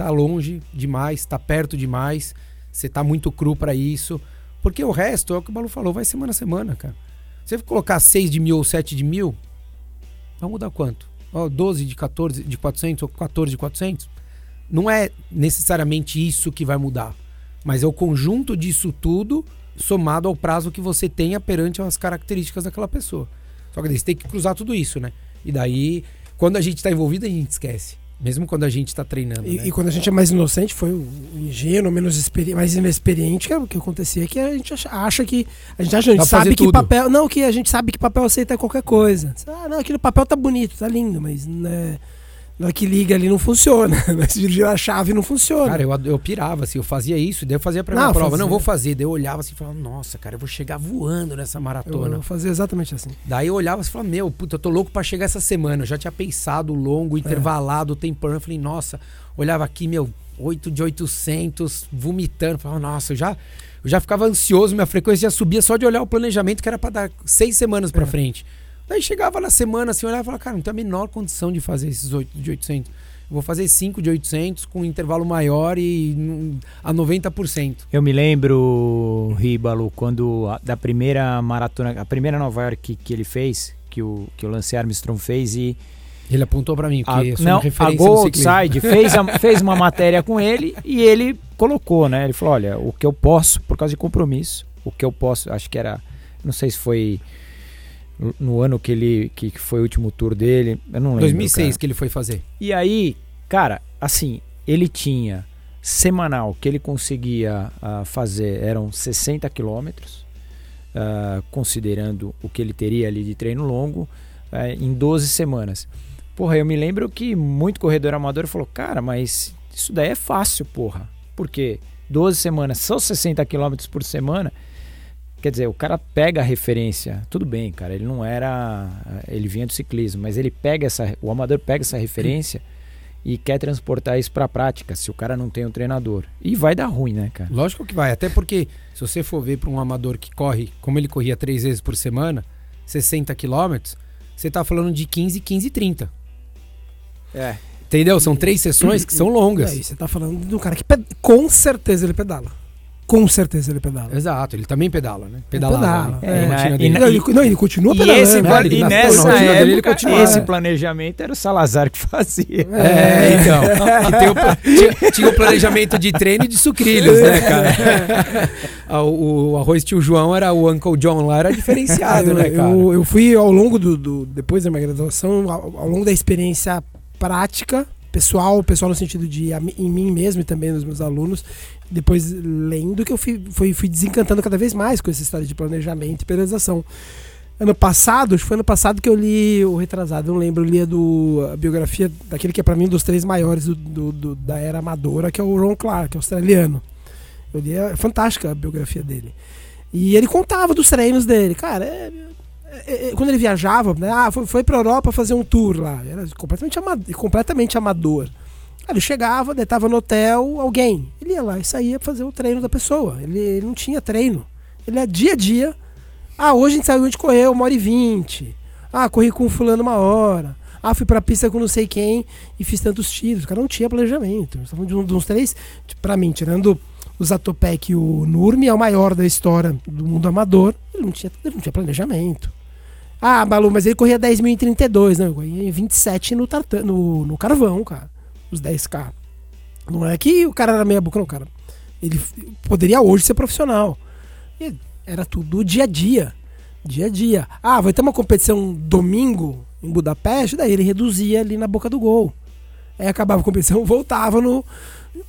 tá longe demais, tá perto demais, você tá muito cru pra isso. Porque o resto, é o que o Balu falou, vai semana a semana, cara. Se você colocar 6 de mil ou 7 de mil, vai mudar quanto? Ó, 12 de 14 de 400 ou 14 de 400? Não é necessariamente isso que vai mudar, mas é o conjunto disso tudo somado ao prazo que você tenha perante as características daquela pessoa. Só que você tem que cruzar tudo isso, né? E daí, quando a gente está envolvido, a gente esquece. Mesmo quando a gente está treinando. E, né? e quando a gente é mais inocente, foi o ingênuo, menos experi mais inexperiente, que é o que acontecia que a gente acha, que. A gente, acha, a gente sabe que tudo. papel. Não, que a gente sabe que papel aceita qualquer coisa. Ah, não, aquele papel tá bonito, tá lindo, mas né, na hora que liga ali não funciona. Girar a chave não funciona. Cara, eu, eu pirava, assim, eu fazia isso, daí eu fazia pra minha Não, prova. fazia. Não, vou fazer. Daí eu olhava assim e falava, nossa, cara, eu vou chegar voando nessa eu, maratona. eu fazia exatamente assim. Daí eu olhava e falava, meu, puta, eu tô louco pra chegar essa semana. Eu já tinha pensado longo, intervalado, o tempão. Eu falei, nossa, olhava aqui, meu, 8 de 800, vomitando. Falava, nossa, eu já, eu já ficava ansioso, minha frequência já subia só de olhar o planejamento que era pra dar seis semanas pra É. frente. Daí chegava na semana assim, olhava e falava, cara, não tem a menor condição de fazer esses 8 de 800. Eu vou fazer 5 de 800 com um intervalo maior e hum, a 90%. Eu me lembro, Ribalo, quando a- da primeira maratona, a primeira Nova York que, que ele fez, que o, que o Lance Armstrong fez e Ele apontou pra mim, que a, não, a referência Go no ciclismo. Outside fez, a- fez uma matéria com ele e ele colocou, né? Ele falou, olha, o que eu posso, por causa de compromisso, o que eu posso, acho que era, não sei se foi no- no ano que ele que que foi o último tour dele, eu não lembro. 2006 cara. que ele foi fazer. E aí, cara, assim, ele tinha semanal que ele conseguia ah, fazer eram 60 quilômetros, ah, considerando o que ele teria ali de treino longo, ah, em 12 semanas. Porra, eu me lembro que muito corredor amador falou, cara, mas isso daí é fácil, porra. Porque 12 semanas, só 60 quilômetros por semana. Quer dizer, o cara pega a referência. Tudo bem, cara, ele não era. Ele vinha do ciclismo, mas ele pega essa. O amador pega essa referência e quer transportar isso pra prática, se o cara não tem um treinador. E vai dar ruim, né, cara? Lógico que vai, até porque se você for ver para um amador que corre, como ele corria três vezes por semana, 60 quilômetros, você tá falando de 15, 15 30. É. Entendeu? São três sessões que são longas. É, e você tá falando de um cara que com certeza ele pedala. Com certeza ele pedala. Exato, ele também pedala, né? Pedalava. Pedala. né? É, Na e dele. e Não, ele, não, ele continua E, pedalando. esse, né? Ele e nessa na rotina dele, ele época, continuava. esse planejamento era o Salazar que fazia. É, então. Que tem o tinha, tinha o planejamento de treino e de sucrilhos, né, cara? Ah, o, o arroz tio João era o Uncle John lá, era diferenciado, eu, né, cara? eu, eu fui ao longo do, do- Depois da minha graduação, ao, ao longo da experiência prática, pessoal, pessoal no sentido de em mim mesmo e também nos meus alunos, depois lendo que eu fui, fui, fui desencantando cada vez mais com essa história de planejamento e periodização. Ano passado, acho que foi ano passado que eu li o retrasado, não lembro, eu li a, do, a biografia daquele que é pra mim um dos três maiores do, do- do- da era amadora, que é o Ron Clark, australiano. Eu li, é fantástica a biografia dele. E ele contava dos treinos dele. Cara, é- é- é- quando ele viajava, né, ah, foi, foi pra Europa fazer um tour lá. Era completamente, ama- completamente amador. Ele chegava, daí tava no hotel, alguém. Ele ia lá e saía pra fazer o treino da pessoa. Ele, ele não tinha treino. Ele é dia a dia. Ah, hoje a gente saiu de correr uma hora e vinte. Ah, corri com fulano uma hora. Ah, fui pra pista com não sei quem e fiz tantos tiros. O cara não tinha planejamento. Estamos falando de um dos três, pra mim, tirando o Zatopek e o Nurmi, é o maior da história do mundo amador. Ele não tinha, ele não tinha planejamento. Ah, Balu, mas ele corria 10 mil em 32, né? Eu corria 27 no, tartan, no, no carvão, cara. Os 10K. Não é que o cara era meia boca, não, cara. Ele poderia hoje ser profissional. E era tudo dia a dia. Dia a dia. Ah, vai ter uma competição domingo em Budapeste, daí ele reduzia ali na boca do gol. Aí acabava a competição, voltava no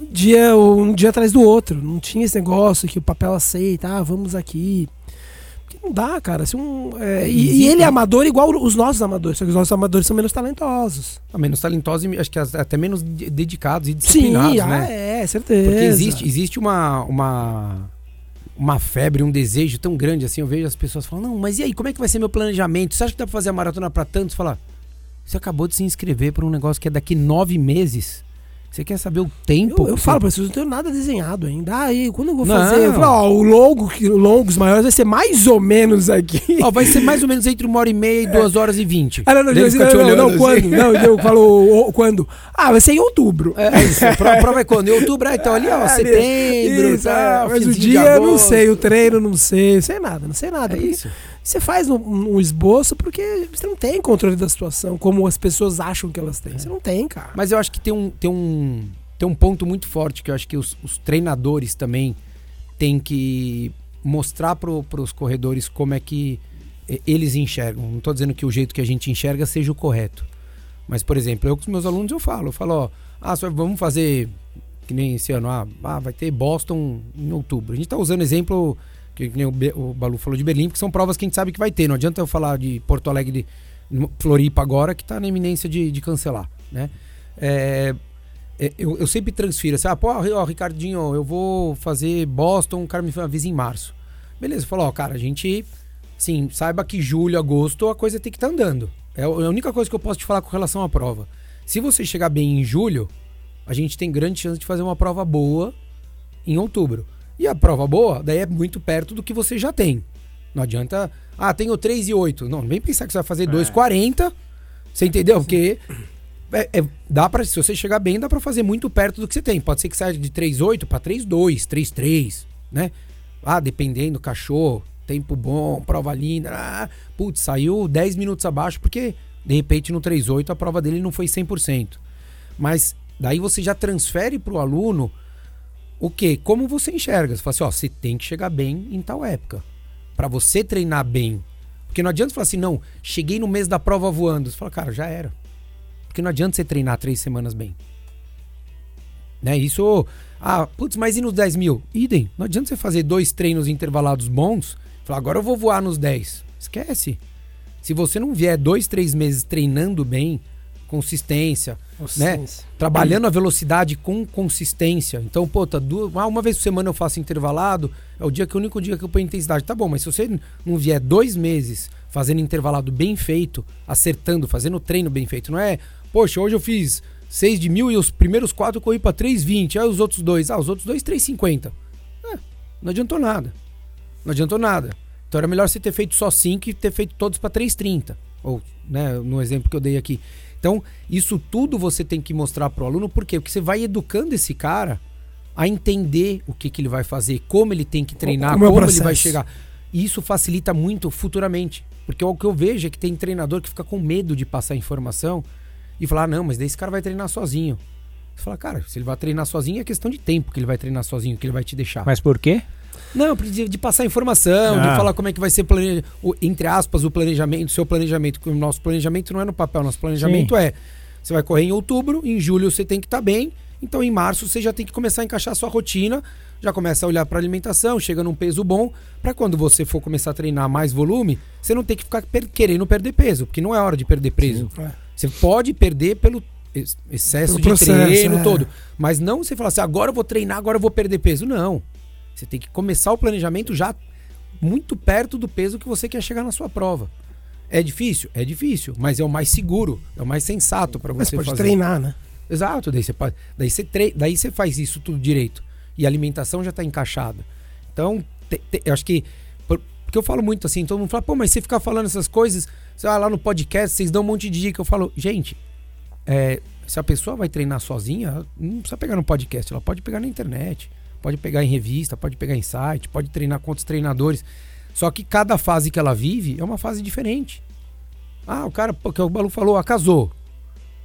dia um dia atrás do outro. Não tinha esse negócio que o papel aceita, ah, vamos aqui. Não dá, cara. Se um, é, e, e, ele é amador igual os nossos amadores, só que os nossos amadores são menos talentosos. Ah, menos talentosos e acho que até menos dedicados e disciplinados, Sim, né? Ah, é, certeza. Porque existe, existe uma, uma, uma febre, um desejo tão grande assim. Eu vejo as pessoas falando, não, mas e aí, como é que vai ser meu planejamento? Você acha que dá pra fazer a maratona para tantos? Falar, você acabou de se inscrever para um negócio que é daqui nove meses. Você quer saber o tempo? Eu, eu falo pra vocês, não tenho nada desenhado ainda. Aí, quando eu vou fazer, eu falo, ó, o longo, longos maiores vai ser mais ou menos aqui. Ó, vai ser mais ou menos entre uma hora e meia e duas horas e vinte. Ah, não, não, Daí não, não, não, não, assim. quando? Não, eu falo quando. Ah, vai ser em outubro. É, é isso. A prova, é quando? Em outubro, ah, então ali, ó, É, setembro, isso, tá, é, mas o dia eu não sei, o treino não sei, não sei nada, não sei nada. É isso. Você faz um, um esboço porque você não tem controle da situação, como as pessoas acham que elas têm. Você não tem, cara. Mas eu acho que tem um, tem um, tem um ponto muito forte que eu acho que os, os treinadores também têm que mostrar para os corredores como é que eles enxergam. Não estou dizendo que o jeito que a gente enxerga seja o correto. Mas, por exemplo, eu com os meus alunos eu falo, eu falo, ó, ah, só vamos fazer que nem esse ano, ah, ah, vai ter Boston em outubro. A gente está usando exemplo que, nem o, o Balu falou de Berlim, porque são provas que a gente sabe que vai ter. Não adianta eu falar de Porto Alegre, de Floripa agora, que está na iminência de, de cancelar, né? É, é, eu, eu sempre transfiro assim, ah, pô, ó, Ricardinho, eu vou fazer Boston, o cara me avisa em março. Beleza, falou, ó, cara, a gente, sim, saiba que julho, agosto, a coisa tem que estar andando. É é a única coisa que eu posso te falar com relação à prova. Se você chegar bem em julho, a gente tem grande chance de fazer uma prova boa em outubro. E a prova boa, daí é muito perto do que você já tem. Não adianta, ah, tenho 3 e 8. Não, vem pensar que você vai fazer 2,40. Você entendeu? Porque é, é- dá para se você chegar bem, dá pra fazer muito perto do que você tem. Pode ser que saia de 3,8 para 3,2, 3,3, né? Ah, dependendo, cachorro, tempo bom, prova linda. Ah, putz, saiu 10 minutos abaixo porque de repente no 3,8 a prova dele não foi 100%. Mas daí você já transfere pro aluno o quê? Como você enxerga? Você fala assim, ó, você tem que chegar bem em tal época. Pra você treinar bem. Porque não adianta falar assim, não, cheguei no mês da prova voando. Você fala, cara, já era. Porque não adianta você treinar três semanas bem. Né? Isso. Ah, putz, mas e nos 10 mil? Idem. Não adianta você fazer dois treinos intervalados bons. Falar, agora eu vou voar nos 10. Esquece. Se você não vier dois, três meses treinando bem, consistência, né? Trabalhando a velocidade com consistência. Então, pô, tá duas, ah, uma vez por semana eu faço intervalado, é o dia que o único dia que eu ponho intensidade. Tá bom, mas se você não vier dois meses fazendo intervalado bem feito, acertando, fazendo treino bem feito, não é, poxa, hoje eu fiz 6 de mil e os primeiros quatro eu corri pra 3,20, aí os outros dois, ah, os outros dois 3,50. É, não adiantou nada. Não adiantou nada. Então era melhor você ter feito só 5 e ter feito todos para 3,30. Ou, né, no exemplo que eu dei aqui. Então, isso tudo você tem que mostrar pro aluno, por quê? Porque você vai educando esse cara a entender o que, que ele vai fazer, como ele tem que treinar, Como o como ele vai chegar. E isso facilita muito futuramente. Porque o que eu vejo é que tem treinador que fica com medo de passar informação e falar, ah, não, mas daí esse cara vai treinar sozinho. Você fala, cara, se ele vai treinar sozinho, é questão de tempo que ele vai treinar sozinho, que ele vai te deixar. Mas por quê? Não, de, de passar informação, Ah. de falar como é que vai ser, o, entre aspas, o planejamento, o seu planejamento. O nosso planejamento não é no papel, nosso planejamento é: você vai correr em outubro, em julho você tem que estar bem, então em março você já tem que começar a encaixar a sua rotina, já começa a olhar para alimentação, chega num peso bom, para quando você for começar a treinar mais volume, você não tem que ficar per- querendo perder peso, porque não é hora de perder peso. É. Você pode perder pelo ex- excesso Pelo de processo, treino é. todo. Mas não você falar assim, agora eu vou treinar, agora eu vou perder peso. Não. Você tem que começar o planejamento já muito perto do peso que você quer chegar na sua prova. É difícil? É difícil, mas é o mais seguro, é o mais sensato para Mas você pode fazer. treinar, né? Exato, daí você pode, daí você tre... daí você faz isso tudo direito e a alimentação já está encaixada. Então, te- te- eu acho que por- porque eu falo muito assim, todo mundo fala, pô, mas você ficar falando essas coisas, sei lá, lá no podcast, vocês dão um monte de dica. Eu falo, gente, é, se a pessoa vai treinar sozinha, não precisa pegar no podcast, ela pode pegar na internet, pode pegar em revista, pode pegar em site, pode treinar com outros treinadores. Só que cada fase que ela vive é uma fase diferente. Ah, o cara, porque o Balu falou, ah, casou.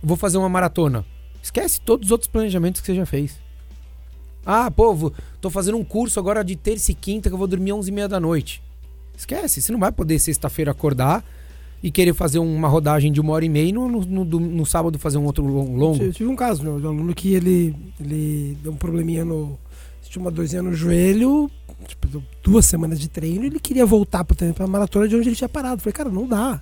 Vou fazer uma maratona. Esquece todos os outros planejamentos que você já fez. Ah, pô, vou- tô fazendo um curso agora de terça e quinta que eu vou dormir 11 e meia da noite. Esquece, você não vai poder sexta-feira acordar e querer fazer uma rodagem de uma hora e meia e no, no, no, no sábado fazer um outro lon- longo. Eu tive um caso, meu, de um aluno que ele, ele deu um probleminha no. Tinha uma dorzinha no joelho, tipo, duas semanas de treino, ele queria voltar pro treino pra maratona de onde ele tinha parado. Eu falei, cara, não dá.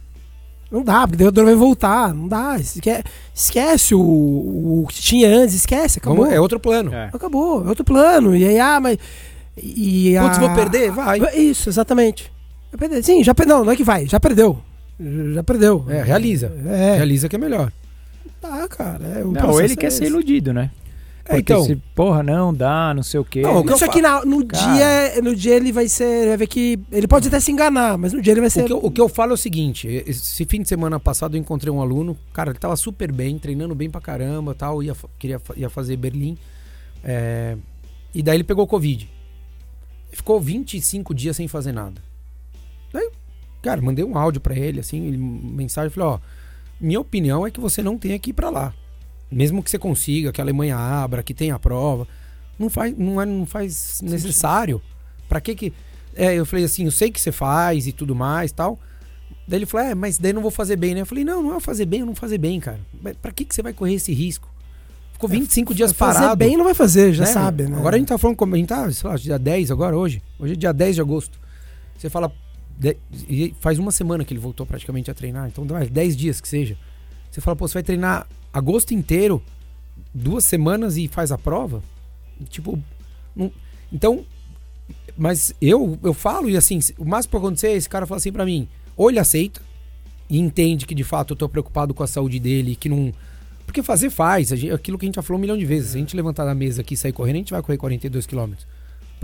Não dá, porque daí a dor vai voltar. Não dá. Esque- Esquece o, o que tinha antes, esquece, acabou. É outro plano. É. Acabou, é outro plano. E aí, ah, mas. E Putz, a- vou perder? Vai. Isso, exatamente. Vai perder. Sim, já perdeu. Não, não é que vai, já perdeu. Já perdeu. É, realiza. É, Realiza que é melhor. tá, cara. É, Não, ele é quer esse. ser iludido, né? Porque então, se, porra, não dá, não sei o quê. Não, o que eu Só que na- no, Cara. dia, no dia ele vai ser. Vai ver que. Ele pode até se enganar, mas no dia ele vai ser. o que, eu, o que eu falo é o seguinte: esse fim de semana passado eu encontrei um aluno, cara, ele tava super bem, treinando bem pra caramba tal, ia, queria, ia fazer Berlim. é, e daí ele pegou Covid. Ficou 25 dias sem fazer nada. Daí, cara, mandei um áudio pra ele, assim, ele, mensagem, falei, ó, minha opinião é que você não tenha que ir pra lá. Mesmo que você consiga, que a Alemanha abra, que tenha a prova, não faz, não é, não faz necessário. Pra que que... É, eu falei assim, eu sei que você faz e tudo mais tal. Daí ele falou, é, mas daí não vou fazer bem, né? Eu falei, não, não é fazer bem ou não fazer bem, cara. Pra que que você vai correr esse risco? Ficou 25 dias fazer parado. bem não vai fazer, já né? sabe, né? Agora a gente tá falando como a gente tá, sei lá, dia 10 agora, hoje. Hoje é dia 10 de agosto. Você fala. e faz uma semana que ele voltou praticamente a treinar, então vai 10 dias que seja. Você fala, pô, você vai treinar agosto inteiro, duas semanas e faz a prova? Tipo. não- então. Mas eu, eu falo, e assim, o máximo que acontecer é esse cara falar assim pra mim: ou ele aceita e entende que de fato eu tô preocupado com a saúde dele, que não. Porque fazer faz, aquilo que a gente já falou um milhão de vezes. Se a gente levantar da mesa aqui e sair correndo, a gente vai correr 42 quilômetros.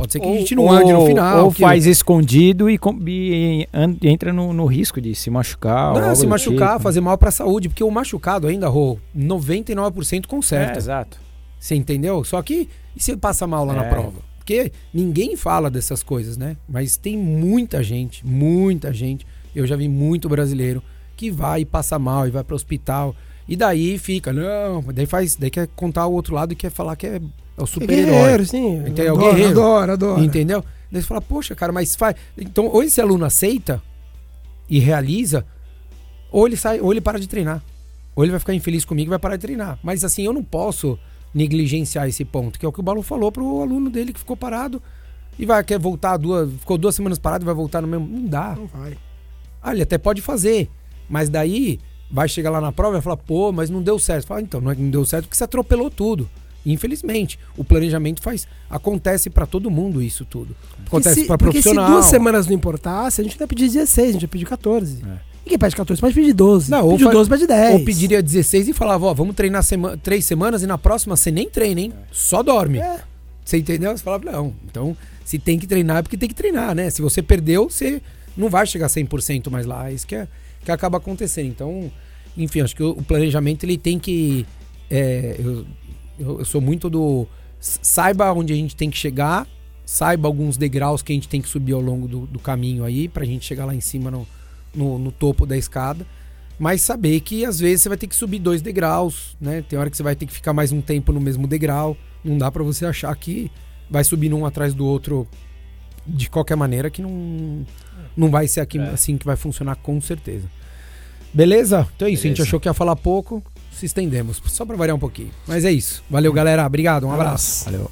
Pode ser que a gente não ande no final. Ou que- faz escondido e, e entra no, no risco de se machucar. ou Não, se machucar, tipo. fazer mal pra saúde, porque o machucado ainda, Rô, 99% É, conserta. exato. Você entendeu? Só que e se passa mal lá na É. prova? Porque ninguém fala dessas coisas, né? Mas tem muita gente, muita gente. Eu já vi muito brasileiro que vai e passa mal e vai para o hospital. E daí fica, não, daí faz, daí quer contar o outro lado e quer falar que é, é o É super-herói. sim. Entendeu? É o Adoro, guerreiro. Adoro, adoro. Entendeu? Daí você fala, poxa, cara, mas faz. Então, ou esse aluno aceita e realiza, ou ele sai, ou ele para de treinar. Ou ele vai ficar infeliz comigo e vai parar de treinar. Mas assim, eu não posso negligenciar esse ponto, que é o que o Balu falou pro aluno dele que ficou parado e vai quer voltar duas, ficou duas semanas parado e vai voltar no mesmo. Não dá. Não vai. Ah, ele até pode fazer, mas daí vai chegar lá na prova e vai falar, pô, mas não deu certo. Fala, então, não é não deu certo porque você atropelou tudo. Infelizmente, o planejamento faz. Acontece pra todo mundo isso tudo. Acontece pra porque se profissional. duas semanas não importasse, a gente não ia pedir 16, a gente ia pedir 14. É. Ninguém pede 14, pode pedir 12. Não, ou pediu fa- 12, pede 10. Ou pediria 16 e falava, ó, vamos treinar sema três semanas e na próxima você nem treina, hein? Só dorme. É. Você entendeu? Você falava, não. Então, se tem que treinar é porque tem que treinar, né? Se você perdeu, você não vai chegar 100% mais lá. É isso que, é, que acaba acontecendo. Então, enfim, acho que o, o planejamento ele tem que. é, eu, eu, eu sou muito do. Saiba onde a gente tem que chegar, saiba alguns degraus que a gente tem que subir ao longo do, do caminho aí, pra gente chegar lá em cima no, no, no topo da escada. Mas saber que às vezes você vai ter que subir dois degraus, né? Tem hora que você vai ter que ficar mais um tempo no mesmo degrau. Não dá pra você achar que vai subir um atrás do outro de qualquer maneira, que não, não vai ser aqui, É. assim que vai funcionar com certeza. Beleza? Então é isso. A gente Beleza. achou que ia falar pouco, se estendemos. Só pra variar um pouquinho. Mas é isso. Valeu, galera. Obrigado. Um abraço. Valeu.